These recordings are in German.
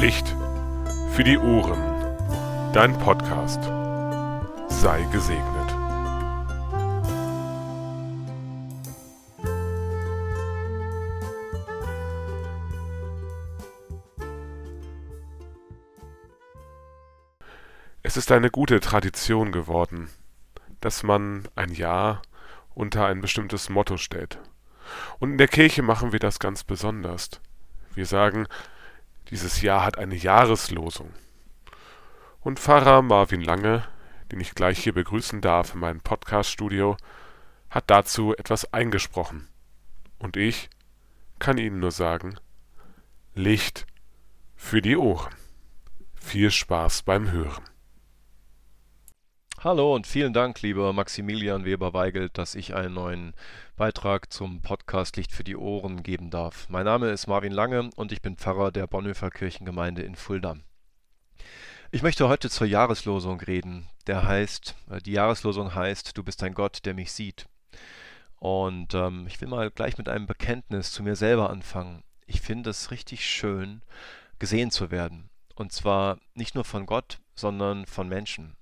Licht für die Ohren. Dein Podcast. Sei gesegnet. Es ist eine gute Tradition geworden, dass man ein Jahr unter ein bestimmtes Motto stellt. Und in der Kirche machen wir das ganz besonders. Wir sagen, dieses Jahr hat eine Jahreslosung. Und Pfarrer Marvin Lange, den ich gleich hier begrüßen darf in meinem Podcaststudio, hat dazu etwas eingesprochen. Und ich kann Ihnen nur sagen, Licht für die Ohren. Viel Spaß beim Hören. Hallo und vielen Dank, lieber Maximilian Weber-Weigelt, dass ich einen neuen Beitrag zum Podcast Licht für die Ohren geben darf. Mein Name ist Marvin Lange und ich bin Pfarrer der Bonhoeffer Kirchengemeinde in Fulda. Ich möchte heute zur Jahreslosung reden. Der heißt, äh, die Jahreslosung heißt, du bist ein Gott, der mich sieht. Und ähm, ich will mal gleich mit einem Bekenntnis zu mir selber anfangen. Ich finde es richtig schön, gesehen zu werden. Und zwar nicht nur von Gott, sondern von Menschen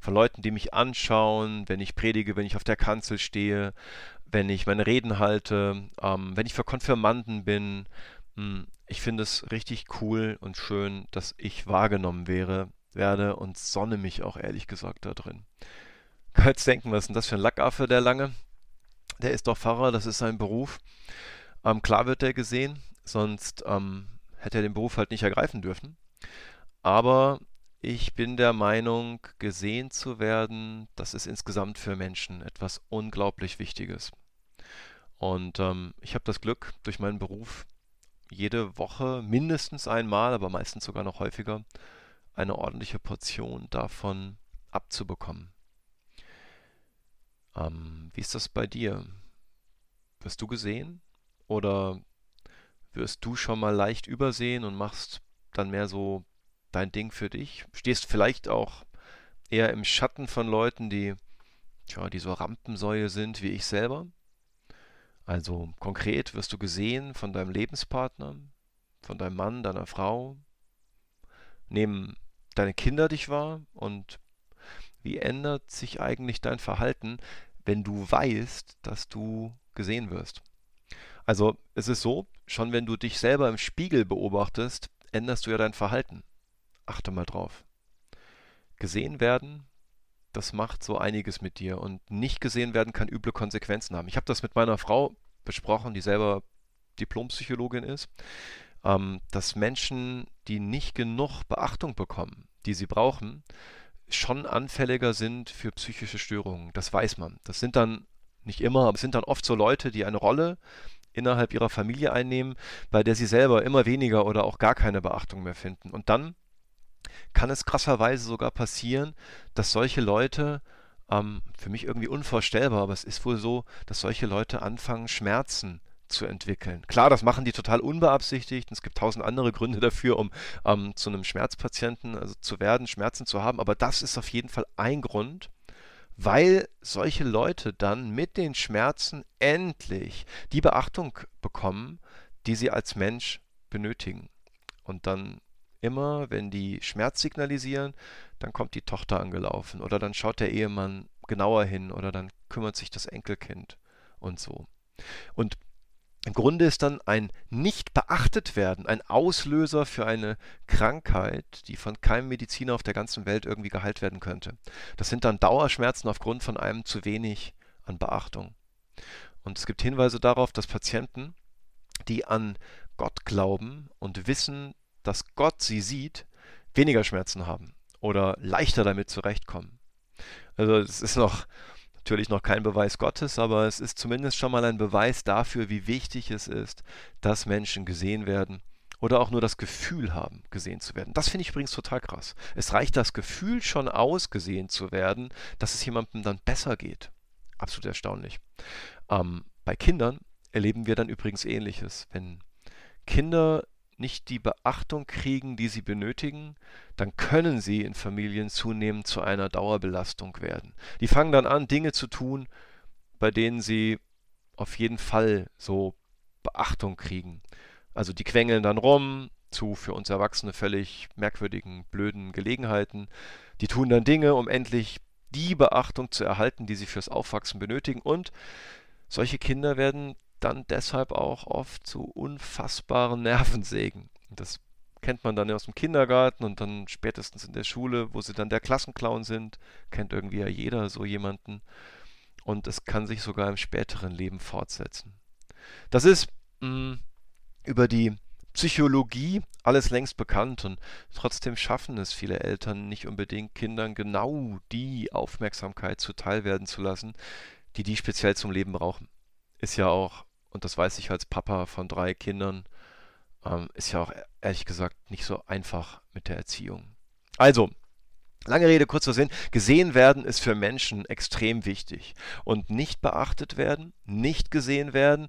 von Leuten, die mich anschauen, wenn ich predige, wenn ich auf der Kanzel stehe, wenn ich meine Reden halte, ähm, wenn ich für Konfirmanden bin. Hm, ich finde es richtig cool und schön, dass ich wahrgenommen wäre, werde und sonne mich auch ehrlich gesagt da drin. Jetzt denken, was ist denn das für ein Lackaffe, der lange? Der ist doch Pfarrer, das ist sein Beruf. Ähm, klar wird er gesehen, sonst ähm, hätte er den Beruf halt nicht ergreifen dürfen. Aber ich bin der Meinung, gesehen zu werden, das ist insgesamt für Menschen etwas unglaublich Wichtiges. Und ähm, ich habe das Glück, durch meinen Beruf jede Woche mindestens einmal, aber meistens sogar noch häufiger, eine ordentliche Portion davon abzubekommen. Ähm, wie ist das bei dir? Wirst du gesehen? Oder wirst du schon mal leicht übersehen und machst dann mehr so dein Ding für dich. Stehst vielleicht auch eher im Schatten von Leuten, die, tja, die so Rampensäue sind wie ich selber. Also konkret wirst du gesehen von deinem Lebenspartner, von deinem Mann, deiner Frau. Nehmen deine Kinder dich wahr und wie ändert sich eigentlich dein Verhalten, wenn du weißt, dass du gesehen wirst? Also es ist so, schon wenn du dich selber im Spiegel beobachtest, änderst du ja dein Verhalten. Achte mal drauf. Gesehen werden, das macht so einiges mit dir. Und nicht gesehen werden kann üble Konsequenzen haben. Ich habe das mit meiner Frau besprochen, die selber Diplompsychologin ist, ähm, dass Menschen, die nicht genug Beachtung bekommen, die sie brauchen, schon anfälliger sind für psychische Störungen. Das weiß man. Das sind dann nicht immer, aber es sind dann oft so Leute, die eine Rolle innerhalb ihrer Familie einnehmen, bei der sie selber immer weniger oder auch gar keine Beachtung mehr finden. Und dann kann es krasserweise sogar passieren, dass solche Leute, ähm, für mich irgendwie unvorstellbar, aber es ist wohl so, dass solche Leute anfangen, Schmerzen zu entwickeln. Klar, das machen die total unbeabsichtigt und es gibt tausend andere Gründe dafür, um ähm, zu einem Schmerzpatienten also zu werden, Schmerzen zu haben, aber das ist auf jeden Fall ein Grund, weil solche Leute dann mit den Schmerzen endlich die Beachtung bekommen, die sie als Mensch benötigen. Und dann immer, wenn die Schmerz signalisieren, dann kommt die Tochter angelaufen oder dann schaut der Ehemann genauer hin oder dann kümmert sich das Enkelkind und so. Und im Grunde ist dann ein nicht beachtet werden ein Auslöser für eine Krankheit, die von keinem Mediziner auf der ganzen Welt irgendwie geheilt werden könnte. Das sind dann Dauerschmerzen aufgrund von einem zu wenig an Beachtung. Und es gibt Hinweise darauf, dass Patienten, die an Gott glauben und wissen, dass Gott sie sieht, weniger Schmerzen haben oder leichter damit zurechtkommen. Also es ist noch natürlich noch kein Beweis Gottes, aber es ist zumindest schon mal ein Beweis dafür, wie wichtig es ist, dass Menschen gesehen werden oder auch nur das Gefühl haben, gesehen zu werden. Das finde ich übrigens total krass. Es reicht das Gefühl schon aus, gesehen zu werden, dass es jemandem dann besser geht. Absolut erstaunlich. Ähm, bei Kindern erleben wir dann übrigens Ähnliches. Wenn Kinder nicht die Beachtung kriegen, die sie benötigen, dann können sie in Familien zunehmend zu einer Dauerbelastung werden. Die fangen dann an, Dinge zu tun, bei denen sie auf jeden Fall so Beachtung kriegen. Also die quengeln dann rum, zu für uns Erwachsene völlig merkwürdigen, blöden Gelegenheiten. Die tun dann Dinge, um endlich die Beachtung zu erhalten, die sie fürs Aufwachsen benötigen. Und solche Kinder werden dann deshalb auch oft zu unfassbaren Nervensägen. Das kennt man dann aus dem Kindergarten und dann spätestens in der Schule, wo sie dann der Klassenclown sind, kennt irgendwie ja jeder so jemanden. Und es kann sich sogar im späteren Leben fortsetzen. Das ist mh, mm, über die Psychologie alles längst bekannt und trotzdem schaffen es viele Eltern nicht unbedingt, Kindern genau die Aufmerksamkeit zuteilwerden zu lassen, die die speziell zum Leben brauchen. Ist ja auch, und das weiß ich als Papa von drei Kindern, ähm, ist ja auch ehrlich gesagt nicht so einfach mit der Erziehung. Also, Lange Rede, kurzer Sinn. Gesehen werden ist für Menschen extrem wichtig. Und nicht beachtet werden, nicht gesehen werden,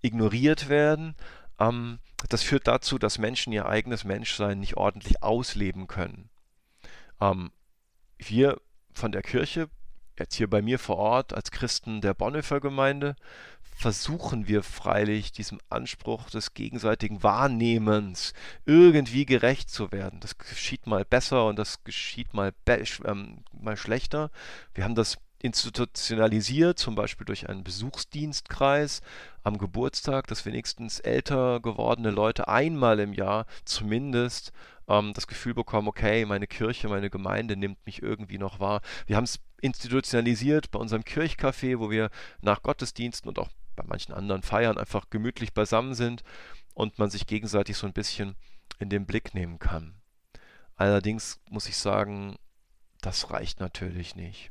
ignoriert werden, ähm, das führt dazu, dass Menschen ihr eigenes Menschsein nicht ordentlich ausleben können. Ähm, wir von der Kirche, jetzt hier bei mir vor Ort als Christen der Bonhoeffer Gemeinde, versuchen wir freilich diesem Anspruch des gegenseitigen Wahrnehmens irgendwie gerecht zu werden. Das geschieht mal besser und das geschieht mal, ähm, mal schlechter. Wir haben das institutionalisiert, zum Beispiel durch einen Besuchsdienstkreis am Geburtstag, dass wenigstens älter gewordene Leute einmal im Jahr zumindest ähm, das Gefühl bekommen, okay, meine Kirche, meine Gemeinde nimmt mich irgendwie noch wahr. Wir haben es institutionalisiert bei unserem Kirchcafé, wo wir nach Gottesdiensten und auch bei manchen anderen Feiern einfach gemütlich beisammen sind und man sich gegenseitig so ein bisschen in den Blick nehmen kann. Allerdings muss ich sagen, das reicht natürlich nicht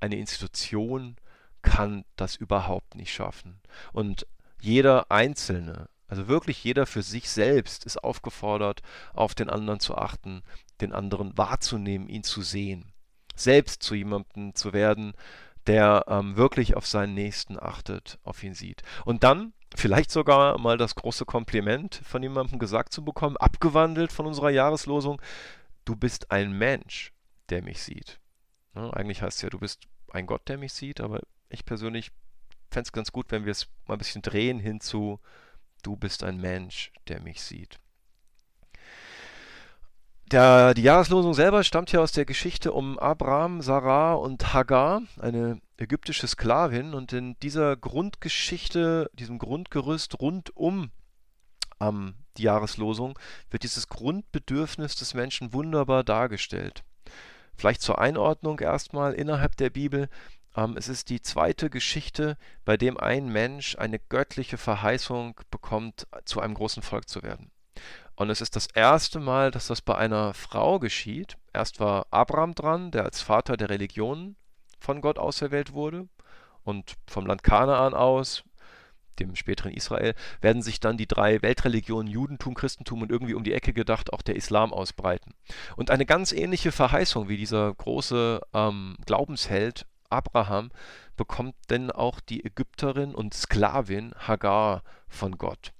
eine Institution kann das überhaupt nicht schaffen. Und jeder Einzelne, also wirklich jeder für sich selbst ist aufgefordert, auf den anderen zu achten, den anderen wahrzunehmen, ihn zu sehen. Selbst zu jemandem zu werden, der ähm, wirklich auf seinen Nächsten achtet, auf ihn sieht. Und dann vielleicht sogar mal das große Kompliment von jemandem gesagt zu bekommen, abgewandelt von unserer Jahreslosung, du bist ein Mensch, der mich sieht. Ja, eigentlich heißt es ja, du bist ein Gott, der mich sieht, aber ich persönlich fände es ganz gut, wenn wir es mal ein bisschen drehen hinzu, du bist ein Mensch, der mich sieht. Der, die Jahreslosung selber stammt ja aus der Geschichte um Abraham, Sarah und Hagar, eine ägyptische Sklavin. Und in dieser Grundgeschichte, diesem Grundgerüst rund um ähm, die Jahreslosung, wird dieses Grundbedürfnis des Menschen wunderbar dargestellt. Vielleicht zur Einordnung erstmal innerhalb der Bibel. Ähm, es ist die zweite Geschichte, bei dem ein Mensch eine göttliche Verheißung bekommt, zu einem großen Volk zu werden. Und es ist das erste Mal, dass das bei einer Frau geschieht. Erst war Abraham dran, der als Vater der Religion von Gott auserwählt wurde. Und vom Land Kanaan aus dem späteren Israel, werden sich dann die drei Weltreligionen Judentum, Christentum und irgendwie um die Ecke gedacht auch der Islam ausbreiten. Und eine ganz ähnliche Verheißung wie dieser große ähm, Glaubensheld Abraham bekommt denn auch die Ägypterin und Sklavin Hagar von Gott.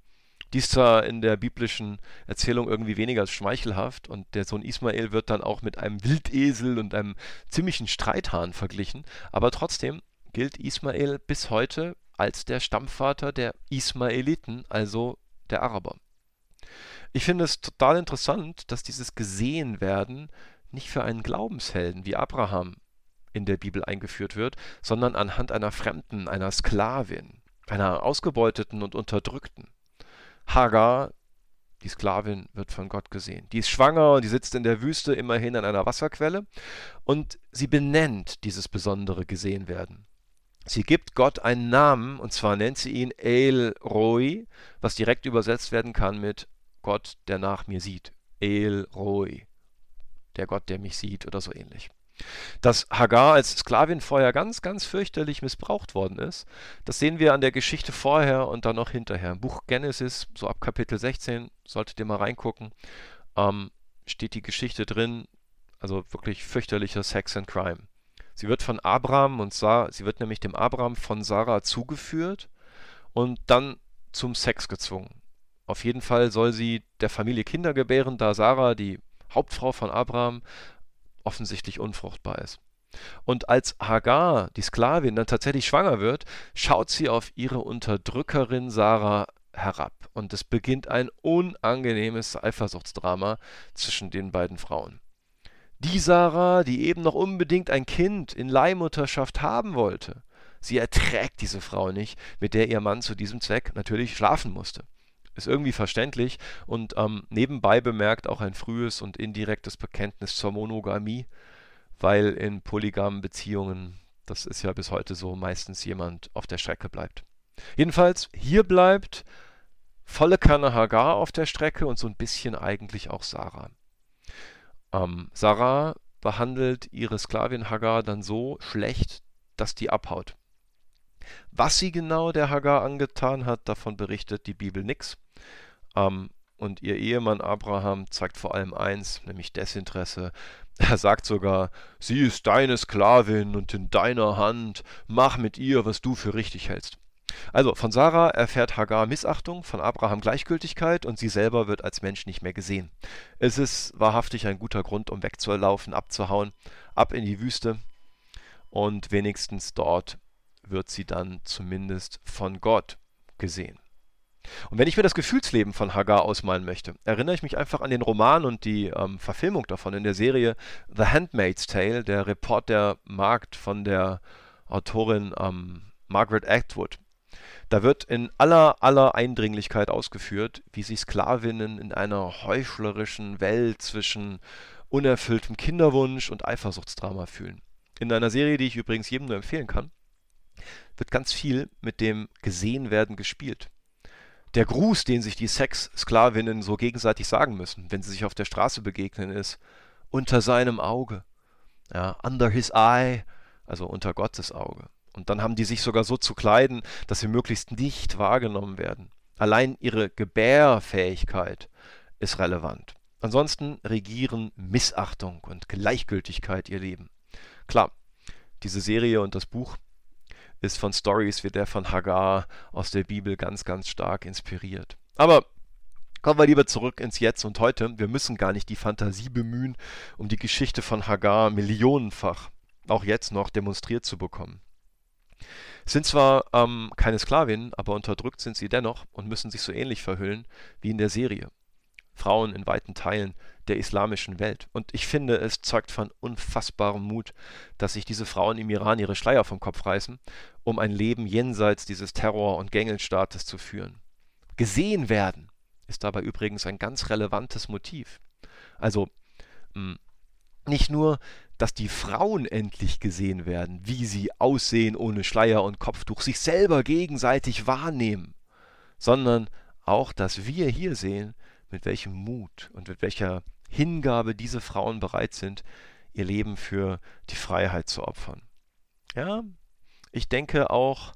Die ist zwar in der biblischen Erzählung irgendwie weniger als schmeichelhaft und der Sohn Ismael wird dann auch mit einem Wildesel und einem ziemlichen Streithahn verglichen, aber trotzdem gilt Ismael bis heute als der Stammvater der Ismaeliten, also der Araber. Ich finde es total interessant, dass dieses Gesehenwerden nicht für einen Glaubenshelden wie Abraham in der Bibel eingeführt wird, sondern anhand einer Fremden, einer Sklavin, einer Ausgebeuteten und Unterdrückten. Hagar, die Sklavin, wird von Gott gesehen. Die ist schwanger und die sitzt in der Wüste immerhin an einer Wasserquelle und sie benennt dieses besondere Gesehenwerden. Sie gibt Gott einen Namen, und zwar nennt sie ihn El Roi, was direkt übersetzt werden kann mit Gott, der nach mir sieht. El Roi, der Gott, der mich sieht oder so ähnlich. Dass Hagar als Sklavin vorher ganz, ganz fürchterlich missbraucht worden ist, das sehen wir an der Geschichte vorher und dann noch hinterher. Im Buch Genesis, so ab Kapitel 16, solltet ihr mal reingucken, ähm, steht die Geschichte drin, also wirklich fürchterlicher Sex and Crime. Sie wird von Abraham und Sarah, sie wird nämlich dem Abraham von Sarah zugeführt und dann zum Sex gezwungen. Auf jeden Fall soll sie der Familie Kinder gebären, da Sarah, die Hauptfrau von Abraham, offensichtlich unfruchtbar ist. Und als Hagar, die Sklavin, dann tatsächlich schwanger wird, schaut sie auf ihre Unterdrückerin Sarah herab und es beginnt ein unangenehmes Eifersuchtsdrama zwischen den beiden Frauen. Die Sarah, die eben noch unbedingt ein Kind in Leihmutterschaft haben wollte, sie erträgt diese Frau nicht, mit der ihr Mann zu diesem Zweck natürlich schlafen musste. Ist irgendwie verständlich und ähm, nebenbei bemerkt auch ein frühes und indirektes Bekenntnis zur Monogamie, weil in polygamen Beziehungen, das ist ja bis heute so, meistens jemand auf der Strecke bleibt. Jedenfalls, hier bleibt volle Kanne Hagar auf der Strecke und so ein bisschen eigentlich auch Sarah. Ähm, Sarah behandelt ihre Sklavin Hagar dann so schlecht, dass die abhaut. Was sie genau der Hagar angetan hat, davon berichtet die Bibel nichts. Ähm, und ihr Ehemann Abraham zeigt vor allem eins, nämlich Desinteresse. Er sagt sogar, sie ist deine Sklavin und in deiner Hand, mach mit ihr, was du für richtig hältst. Also von Sarah erfährt Hagar Missachtung, von Abraham Gleichgültigkeit und sie selber wird als Mensch nicht mehr gesehen. Es ist wahrhaftig ein guter Grund, um wegzulaufen, abzuhauen, ab in die Wüste und wenigstens dort wird sie dann zumindest von Gott gesehen. Und wenn ich mir das Gefühlsleben von Hagar ausmalen möchte, erinnere ich mich einfach an den Roman und die ähm, Verfilmung davon in der Serie The Handmaid's Tale, der Report der Markt von der Autorin ähm, Margaret Atwood. Da wird in aller, aller Eindringlichkeit ausgeführt, wie sich Sklavinnen in einer heuchlerischen Welt zwischen unerfülltem Kinderwunsch und Eifersuchtsdrama fühlen. In einer Serie, die ich übrigens jedem nur empfehlen kann, wird ganz viel mit dem Gesehenwerden gespielt. Der Gruß, den sich die Sexsklavinnen so gegenseitig sagen müssen, wenn sie sich auf der Straße begegnen, ist unter seinem Auge. Ja, under his eye, also unter Gottes Auge. Und dann haben die sich sogar so zu kleiden, dass sie möglichst nicht wahrgenommen werden. Allein ihre Gebärfähigkeit ist relevant. Ansonsten regieren Missachtung und Gleichgültigkeit ihr Leben. Klar, diese Serie und das Buch ist von Stories wie der von Hagar aus der Bibel ganz, ganz stark inspiriert. Aber kommen wir lieber zurück ins Jetzt und Heute. Wir müssen gar nicht die Fantasie bemühen, um die Geschichte von Hagar millionenfach auch jetzt noch demonstriert zu bekommen. Sind zwar ähm, keine Sklavinnen, aber unterdrückt sind sie dennoch und müssen sich so ähnlich verhüllen wie in der Serie. Frauen in weiten Teilen der islamischen Welt. Und ich finde, es zeugt von unfassbarem Mut, dass sich diese Frauen im Iran ihre Schleier vom Kopf reißen, um ein Leben jenseits dieses Terror- und Gängelstaates zu führen. Gesehen werden ist dabei übrigens ein ganz relevantes Motiv. Also hm, nicht nur, dass die Frauen endlich gesehen werden, wie sie aussehen ohne Schleier und Kopftuch, sich selber gegenseitig wahrnehmen, sondern auch, dass wir hier sehen, mit welchem Mut und mit welcher Hingabe diese Frauen bereit sind, ihr Leben für die Freiheit zu opfern. Ja, ich denke auch,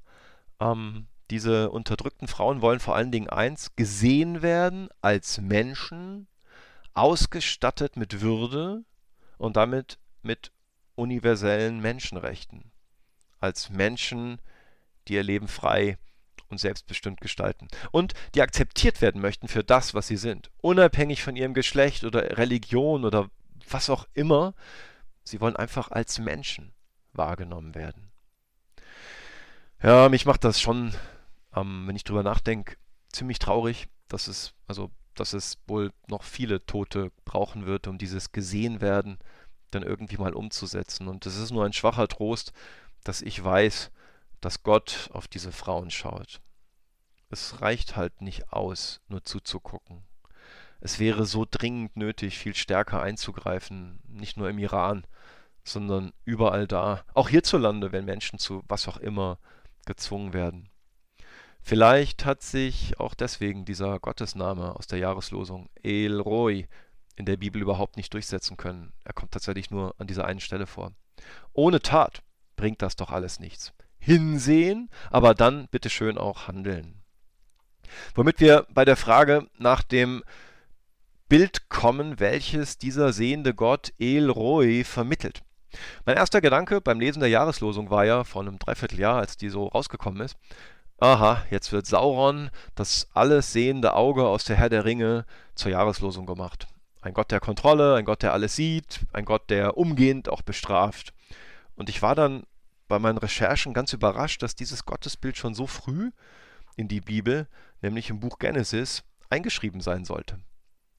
ähm, diese unterdrückten Frauen wollen vor allen Dingen eins, gesehen werden als Menschen, ausgestattet mit Würde und damit mit universellen Menschenrechten, als Menschen, die ihr Leben frei und selbstbestimmt gestalten und die akzeptiert werden möchten für das, was sie sind, unabhängig von ihrem Geschlecht oder Religion oder was auch immer. Sie wollen einfach als Menschen wahrgenommen werden. Ja, mich macht das schon, ähm, wenn ich drüber nachdenke, ziemlich traurig, dass es, also, dass es wohl noch viele Tote brauchen wird, um dieses gesehen werden dann irgendwie mal umzusetzen. Und es ist nur ein schwacher Trost, dass ich weiß, dass Gott auf diese Frauen schaut. Es reicht halt nicht aus, nur zuzugucken. Es wäre so dringend nötig, viel stärker einzugreifen, nicht nur im Iran, sondern überall da, auch hierzulande, wenn Menschen zu was auch immer gezwungen werden. Vielleicht hat sich auch deswegen dieser Gottesname aus der Jahreslosung El Roi in der Bibel überhaupt nicht durchsetzen können. Er kommt tatsächlich nur an dieser einen Stelle vor. Ohne Tat bringt das doch alles nichts. Hinsehen, aber dann bitte schön auch handeln. Womit wir bei der Frage nach dem Bild kommen, welches dieser sehende Gott El Roi vermittelt. Mein erster Gedanke beim Lesen der Jahreslosung war ja vor einem Dreivierteljahr, als die so rausgekommen ist, aha, jetzt wird Sauron, das alles sehende Auge aus der Herr der Ringe, zur Jahreslosung gemacht. Ein Gott der Kontrolle, ein Gott, der alles sieht, ein Gott, der umgehend auch bestraft. Und ich war dann bei meinen Recherchen ganz überrascht, dass dieses Gottesbild schon so früh in die Bibel, nämlich im Buch Genesis, eingeschrieben sein sollte.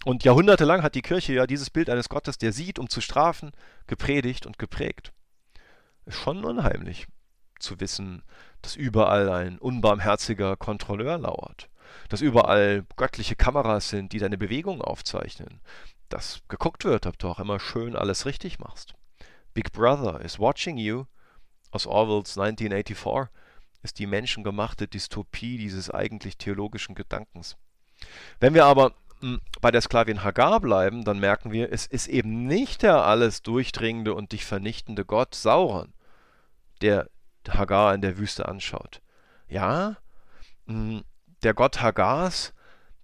Und jahrhundertelang hat die Kirche ja dieses Bild eines Gottes, der sieht, um zu strafen, gepredigt und geprägt. Ist schon unheimlich zu wissen, dass überall ein unbarmherziger Kontrolleur lauert, dass überall göttliche Kameras sind, die deine Bewegung aufzeichnen, dass geguckt wird, ob du auch immer schön alles richtig machst. Big Brother is watching you aus Orwells 1984 ist die menschengemachte Dystopie dieses eigentlich theologischen Gedankens. Wenn wir aber hm, bei der Sklavin Hagar bleiben, dann merken wir, es ist eben nicht der alles durchdringende und dich vernichtende Gott Sauron, der Hagar in der Wüste anschaut. Ja, hm, der Gott Hagars,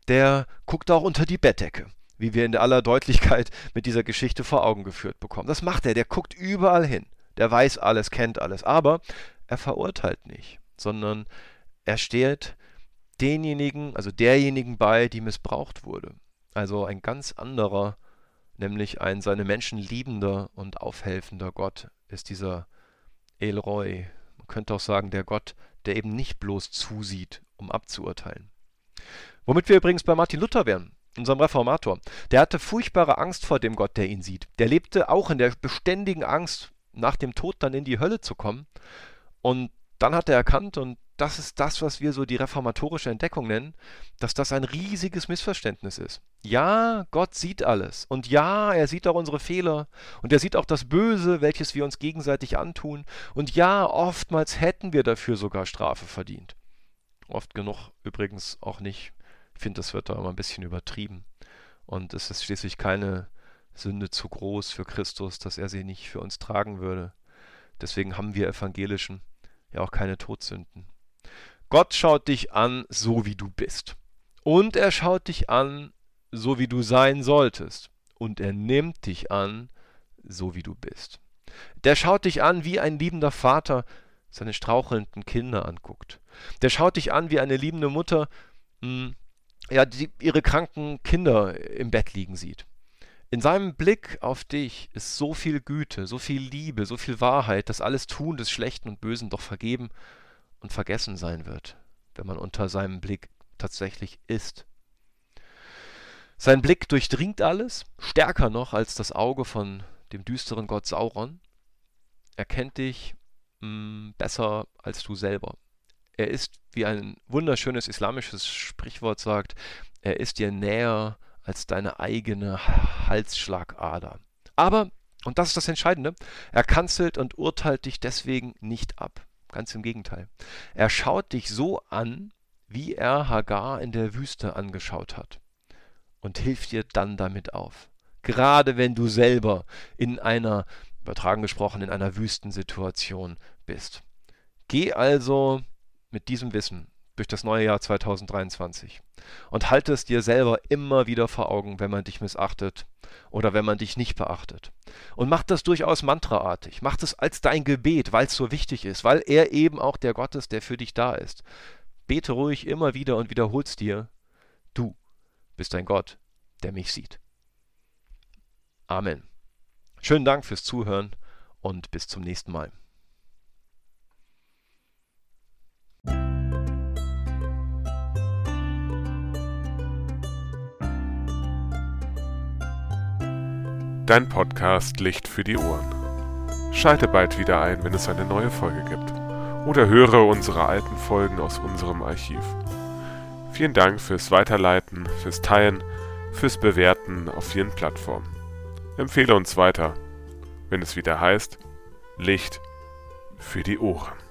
der guckt auch unter die Bettdecke, wie wir in aller Deutlichkeit mit dieser Geschichte vor Augen geführt bekommen. Das macht er, der guckt überall hin, der weiß alles, kennt alles, aber er verurteilt nicht, sondern er steht denjenigen, also derjenigen bei, die missbraucht wurde. Also ein ganz anderer, nämlich ein seine Menschen liebender und aufhelfender Gott ist dieser Elroy. Man könnte auch sagen, der Gott, der eben nicht bloß zusieht, um abzuurteilen. Womit wir übrigens bei Martin Luther wären, unserem Reformator. Der hatte furchtbare Angst vor dem Gott, der ihn sieht. Der lebte auch in der beständigen Angst, nach dem Tod dann in die Hölle zu kommen. Und dann hat er erkannt, und das ist das, was wir so die reformatorische Entdeckung nennen, dass das ein riesiges Missverständnis ist. Ja, Gott sieht alles. Und ja, er sieht auch unsere Fehler. Und er sieht auch das Böse, welches wir uns gegenseitig antun. Und ja, oftmals hätten wir dafür sogar Strafe verdient. Oft genug übrigens auch nicht. Ich finde, das wird da immer ein bisschen übertrieben. Und es ist schließlich keine Sünde zu groß für Christus, dass er sie nicht für uns tragen würde. Deswegen haben wir Evangelischen ja auch keine Todsünden. Gott schaut dich an, so wie du bist. Und er schaut dich an, so wie du sein solltest. Und er nimmt dich an, so wie du bist. Der schaut dich an, wie ein liebender Vater seine strauchelnden Kinder anguckt. Der schaut dich an, wie eine liebende Mutter mh, hm, ja, die, ihre kranken Kinder im Bett liegen sieht. In seinem Blick auf dich ist so viel Güte, so viel Liebe, so viel Wahrheit, dass alles Tun des Schlechten und Bösen doch vergeben und vergessen sein wird, wenn man unter seinem Blick tatsächlich ist. Sein Blick durchdringt alles, stärker noch als das Auge von dem düsteren Gott Sauron. Er kennt dich mh, hm, besser als du selber. Er ist, wie ein wunderschönes islamisches Sprichwort sagt, er ist dir näher als deine eigene Halsschlagader. Aber, und das ist das Entscheidende, er kanzelt und urteilt dich deswegen nicht ab. Ganz im Gegenteil. Er schaut dich so an, wie er Hagar in der Wüste angeschaut hat und hilft dir dann damit auf. Gerade wenn du selber in einer, übertragen gesprochen, in einer Wüstensituation bist. Geh also mit diesem Wissen durch das neue Jahr 2023. Und halte es dir selber immer wieder vor Augen, wenn man dich missachtet oder wenn man dich nicht beachtet. Und mach das durchaus mantraartig. Mach das als dein Gebet, weil es so wichtig ist, weil er eben auch der Gott ist, der für dich da ist. Bete ruhig immer wieder und wiederholst dir, du bist ein Gott, der mich sieht. Amen. Schönen Dank fürs Zuhören und bis zum nächsten Mal. Dein Podcast Licht für die Ohren. Schalte bald wieder ein, wenn es eine neue Folge gibt. Oder höre unsere alten Folgen aus unserem Archiv. Vielen Dank fürs Weiterleiten, fürs Teilen, fürs Bewerten auf vielen Plattformen. Empfehle uns weiter, wenn es wieder heißt Licht für die Ohren.